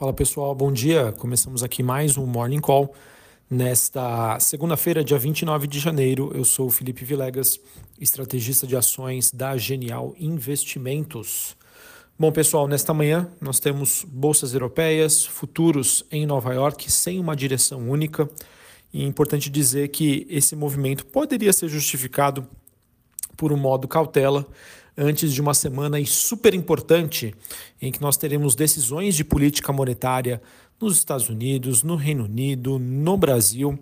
Fala pessoal, bom dia. Começamos aqui mais um Morning Call. Nesta segunda-feira, dia 29 de janeiro, eu sou o Felipe Vilegas, estrategista de ações da Genial Investimentos. Bom, pessoal, nesta manhã nós temos bolsas europeias, futuros em Nova York sem uma direção única. E é importante dizer que esse movimento poderia ser justificado por um modo cautela antes de uma semana super importante em que nós teremos decisões de política monetária nos Estados Unidos, no Reino Unido, no Brasil.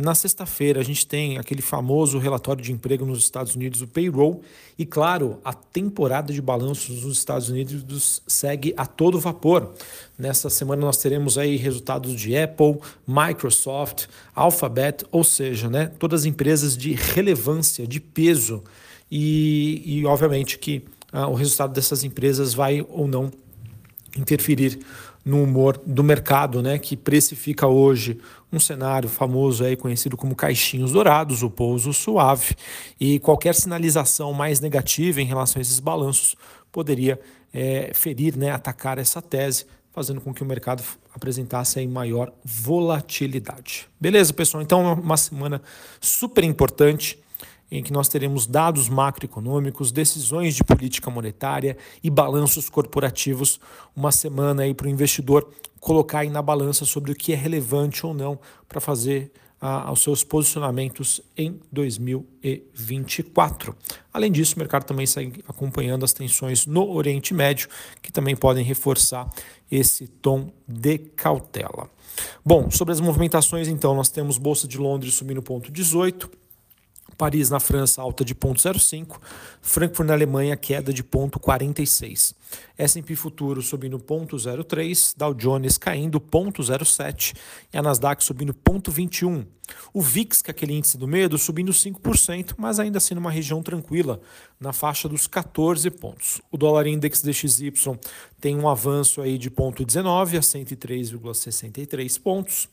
Na sexta-feira, a gente tem aquele famoso relatório de emprego nos Estados Unidos, o payroll, e claro, a temporada de balanços nos Estados Unidos segue a todo vapor. Nesta semana nós teremos aí resultados de Apple, Microsoft, Alphabet, ou seja, né, todas as empresas de relevância, de peso e, e obviamente que ah, o resultado dessas empresas vai ou não interferir no humor do mercado, né, que precifica hoje um cenário famoso aí conhecido como caixinhos dourados, o pouso suave, e qualquer sinalização mais negativa em relação a esses balanços poderia é, ferir, né, atacar essa tese, fazendo com que o mercado apresentasse aí maior volatilidade. Beleza, pessoal? Então, uma semana super importante em que nós teremos dados macroeconômicos, decisões de política monetária e balanços corporativos, uma semana aí para o investidor colocar aí na balança sobre o que é relevante ou não para fazer ah, os seus posicionamentos em 2024. Além disso, o mercado também segue acompanhando as tensões no Oriente Médio, que também podem reforçar esse tom de cautela. Bom, sobre as movimentações, então, nós temos Bolsa de Londres subindo ponto 18, Paris na França alta de 0,05, Frankfurt na Alemanha queda de 0,46. S&P futuro subindo 0,03, Dow Jones caindo 0,07 e a Nasdaq subindo 0,21. O VIX, que é aquele índice do medo, subindo 5%, mas ainda assim numa região tranquila, na faixa dos 14 pontos. O dólar index DXY tem um avanço aí de 0,19 a 103,63 pontos.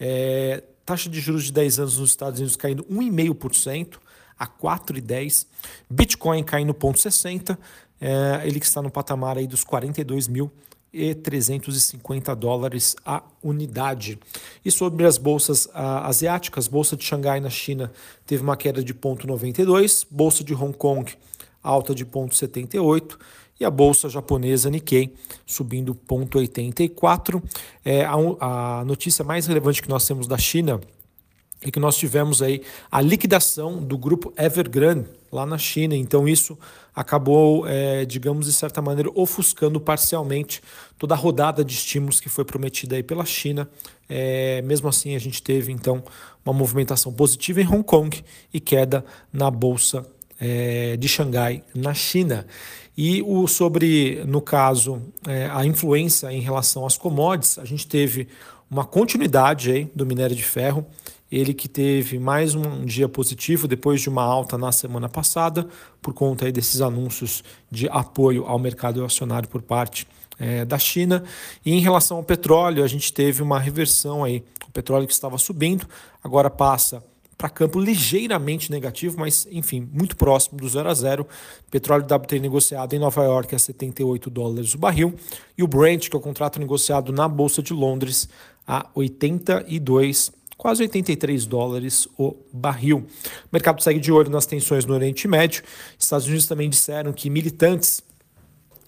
É, taxa de juros de 10 anos nos Estados Unidos caindo 1,5% a 4,10%. Bitcoin caindo 0,60%. É, ele que está no patamar aí dos 42 mil e 350 dólares a unidade. E sobre as bolsas a, asiáticas, bolsa de Xangai na China teve uma queda de 0,92, bolsa de Hong Kong alta de 0,78 e a bolsa japonesa Nikkei subindo 0,84. É, a, a notícia mais relevante que nós temos da China é que nós tivemos aí a liquidação do grupo Evergrande lá na China. Então isso acabou, é, digamos de certa maneira, ofuscando parcialmente toda a rodada de estímulos que foi prometida aí pela China. É, mesmo assim, a gente teve então uma movimentação positiva em Hong Kong e queda na bolsa é, de Xangai, na China. E o sobre, no caso, é, a influência em relação às commodities, a gente teve uma continuidade aí do minério de ferro, ele que teve mais um dia positivo depois de uma alta na semana passada, por conta aí desses anúncios de apoio ao mercado acionário por parte é, da China. E em relação ao petróleo, a gente teve uma reversão aí. O petróleo que estava subindo agora passa para campo ligeiramente negativo, mas enfim, muito próximo do 0 a 0. Petróleo WTI negociado em Nova York a 78 dólares o barril e o Brent, que é o contrato negociado na bolsa de Londres, a 82 quase 83 dólares o barril. O mercado segue de olho nas tensões no Oriente Médio. Estados Unidos também disseram que militantes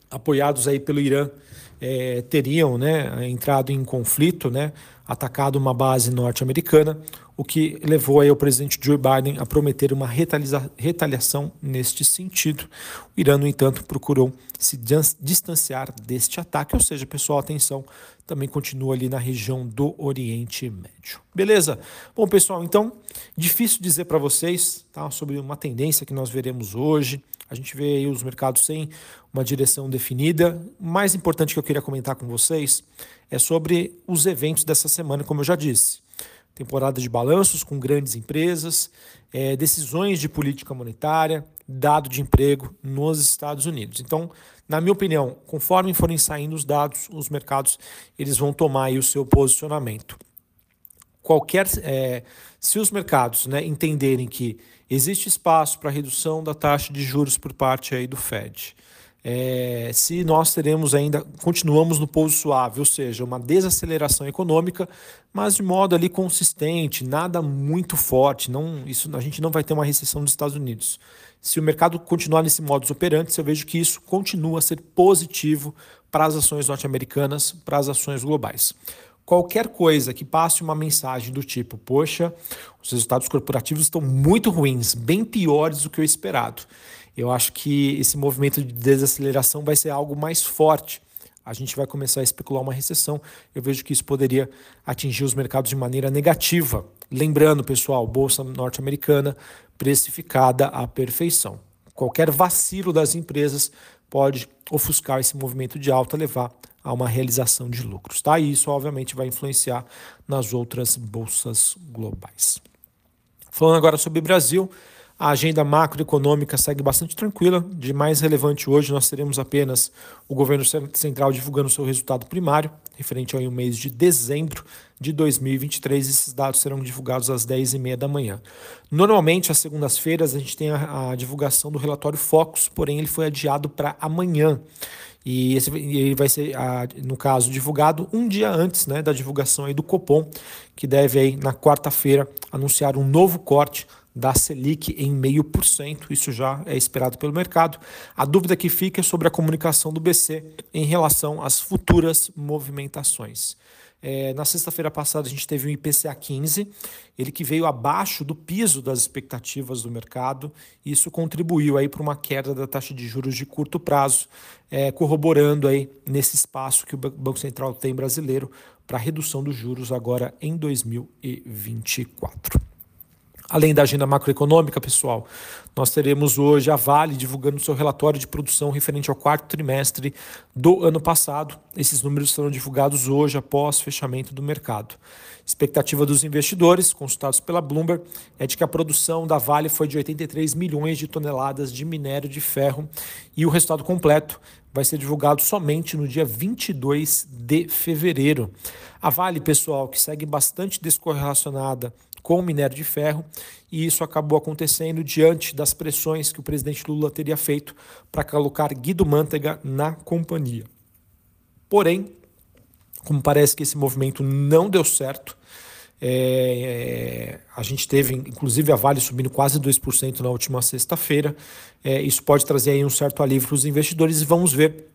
apoiados aí pelo Irã é, teriam né, entrado em conflito, né, atacado uma base norte-americana, o que levou aí o presidente Joe Biden a prometer uma retaliação neste sentido. O Irã, no entanto, procurou se distanciar deste ataque, ou seja, pessoal, atenção, também continua ali na região do Oriente Médio. Beleza? Bom, pessoal, então, difícil dizer para vocês tá, sobre uma tendência que nós veremos hoje. A gente vê aí os mercados sem uma direção definida. O mais importante que eu queria comentar com vocês é sobre os eventos dessa semana, como eu já disse. Temporada de balanços com grandes empresas, é, decisões de política monetária, dado de emprego nos Estados Unidos. Então, na minha opinião, conforme forem saindo os dados, os mercados eles vão tomar o seu posicionamento. Qualquer, é, se os mercados né, entenderem que existe espaço para redução da taxa de juros por parte aí do Fed, é, se nós teremos ainda, continuamos no pouso suave, ou seja, uma desaceleração econômica, mas de modo ali consistente, nada muito forte, não, isso, a gente não vai ter uma recessão dos Estados Unidos. Se o mercado continuar nesse modus operandi, eu vejo que isso continua a ser positivo para as ações norte-americanas, para as ações globais. Qualquer coisa que passe uma mensagem do tipo, poxa, os resultados corporativos estão muito ruins, bem piores do que o esperado eu acho que esse movimento de desaceleração vai ser algo mais forte. A gente vai começar a especular uma recessão. Eu vejo que isso poderia atingir os mercados de maneira negativa. Lembrando, pessoal, bolsa norte-americana precificada à perfeição. Qualquer vacilo das empresas pode ofuscar esse movimento de alta, levar a uma realização de lucros. Tá? E isso, obviamente, vai influenciar nas outras bolsas globais. Falando agora sobre Brasil, a agenda macroeconômica segue bastante tranquila. De mais relevante hoje, nós teremos apenas o governo central divulgando seu resultado primário, referente ao mês de dezembro de 2023. Esses dados serão divulgados às 10h30 da manhã. Normalmente, às segundas-feiras, a gente tem a, a divulgação do relatório Focus, porém, ele foi adiado para amanhã. E esse, ele vai ser, no caso, divulgado um dia antes né, da divulgação aí do Copom, que deve aí, na quarta-feira anunciar um novo corte da Selic em 0,5%, isso já é esperado pelo mercado. A dúvida que fica é sobre a comunicação do BC em relação às futuras movimentações. É, na sexta-feira passada a gente teve o IPCA 15, ele que veio abaixo do piso das expectativas do mercado, e isso contribuiu aí para uma queda da taxa de juros de curto prazo, é, corroborando aí nesse espaço que o Banco Central tem brasileiro para redução dos juros agora em 2024. Além da agenda macroeconômica, pessoal, nós teremos hoje a Vale divulgando seu relatório de produção referente ao quarto trimestre do ano passado. Esses números serão divulgados hoje após fechamento do mercado. Expectativa dos investidores, consultados pela Bloomberg, é de que a produção da Vale foi de 83 milhões de toneladas de minério de ferro e o resultado completo vai ser divulgado somente no dia 22 de fevereiro. A Vale, pessoal, que segue bastante descorrelacionada com o minério de ferro, e isso acabou acontecendo diante das pressões que o presidente Lula teria feito para colocar Guido Mantega na companhia. Porém, como parece que esse movimento não deu certo, é, é, a gente teve, inclusive, a Vale subindo quase 2% na última sexta-feira. É, isso pode trazer aí um certo alívio para os investidores e vamos ver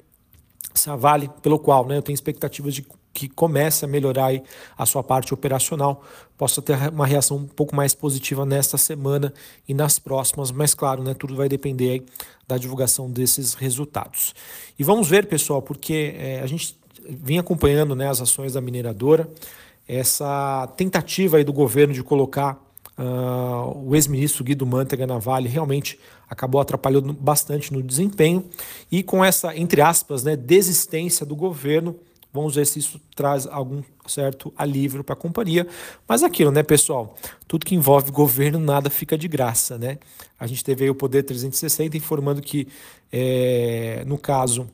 se a Vale, pelo qual né, eu tenho expectativas de que comece a melhorar a sua parte operacional, possa ter uma reação um pouco mais positiva nesta semana e nas próximas, mas claro, né, tudo vai depender da divulgação desses resultados. E vamos ver, pessoal, porque é, a gente vinha acompanhando né, as ações da mineradora, essa tentativa aí do governo de colocar uh, o ex-ministro Guido Mantega na Vale realmente acabou atrapalhando bastante no desempenho e com essa, entre aspas, né, desistência do governo, Vamos ver se isso traz algum certo alívio para a companhia. Mas aquilo, né, pessoal? Tudo que envolve governo, nada fica de graça, né? A gente teve aí o Poder 360 informando que, é, no caso,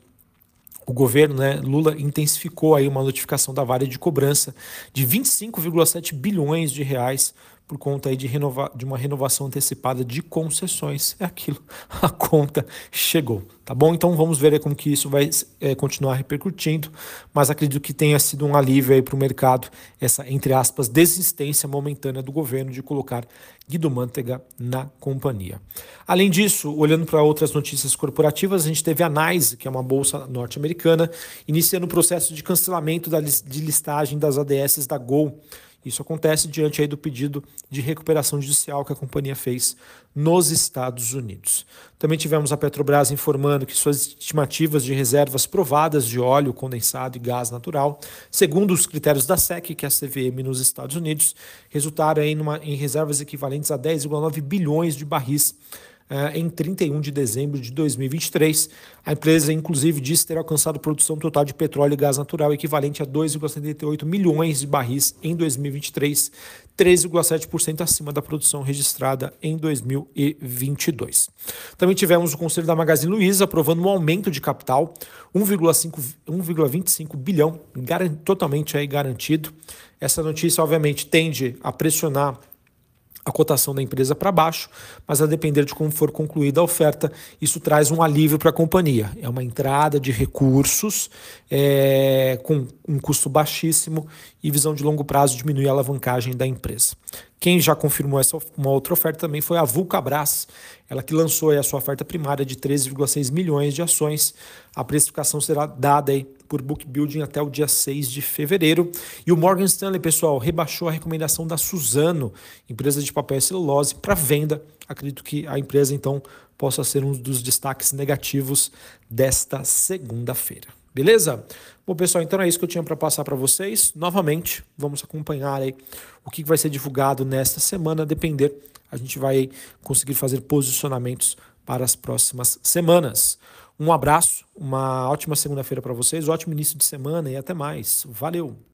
o governo, né, Lula intensificou aí uma notificação da Vale de cobrança de 25,7 bilhões de reais por conta aí de, renova, de uma renovação antecipada de concessões. É aquilo, a conta chegou, tá bom? Então vamos ver como que isso vai é, continuar repercutindo, mas acredito que tenha sido um alívio aí para o mercado essa, entre aspas, desistência momentânea do governo de colocar Guido Mantega na companhia. Além disso, olhando para outras notícias corporativas, a gente teve a NYSE, que é uma bolsa norte-americana, iniciando o processo de cancelamento da, de listagem das ADSs da Gol, isso acontece diante aí do pedido de recuperação judicial que a companhia fez nos Estados Unidos. Também tivemos a Petrobras informando que suas estimativas de reservas provadas de óleo condensado e gás natural, segundo os critérios da SEC, que é a CVM nos Estados Unidos, resultaram aí em reservas equivalentes a 10,9 bilhões de barris em 31 de dezembro de 2023. A empresa, inclusive, disse ter alcançado produção total de petróleo e gás natural equivalente a 2,78 milhões de barris em 2023, 13,7% acima da produção registrada em 2022. Também tivemos o Conselho da Magazine Luiza aprovando um aumento de capital, 1,25 bilhão, totalmente aí garantido. Essa notícia, obviamente, tende a pressionar a cotação da empresa para baixo, mas a depender de como for concluída a oferta, isso traz um alívio para a companhia. É uma entrada de recursos é, com um custo baixíssimo e visão de longo prazo diminuir a alavancagem da empresa. Quem já confirmou essa uma outra oferta também foi a Vulcabras, ela que lançou a sua oferta primária de 13,6 milhões de ações. A precificação será dada aí por book building até o dia 6 de fevereiro. E o Morgan Stanley, pessoal, rebaixou a recomendação da Suzano, empresa de papel e celulose, para venda. Acredito que a empresa, então, possa ser um dos destaques negativos desta segunda-feira. Beleza? Bom, pessoal, então é isso que eu tinha para passar para vocês. Novamente, vamos acompanhar aí o que vai ser divulgado nesta semana, a depender, a gente vai conseguir fazer posicionamentos para as próximas semanas. Um abraço, uma ótima segunda-feira para vocês, um ótimo início de semana e até mais. Valeu!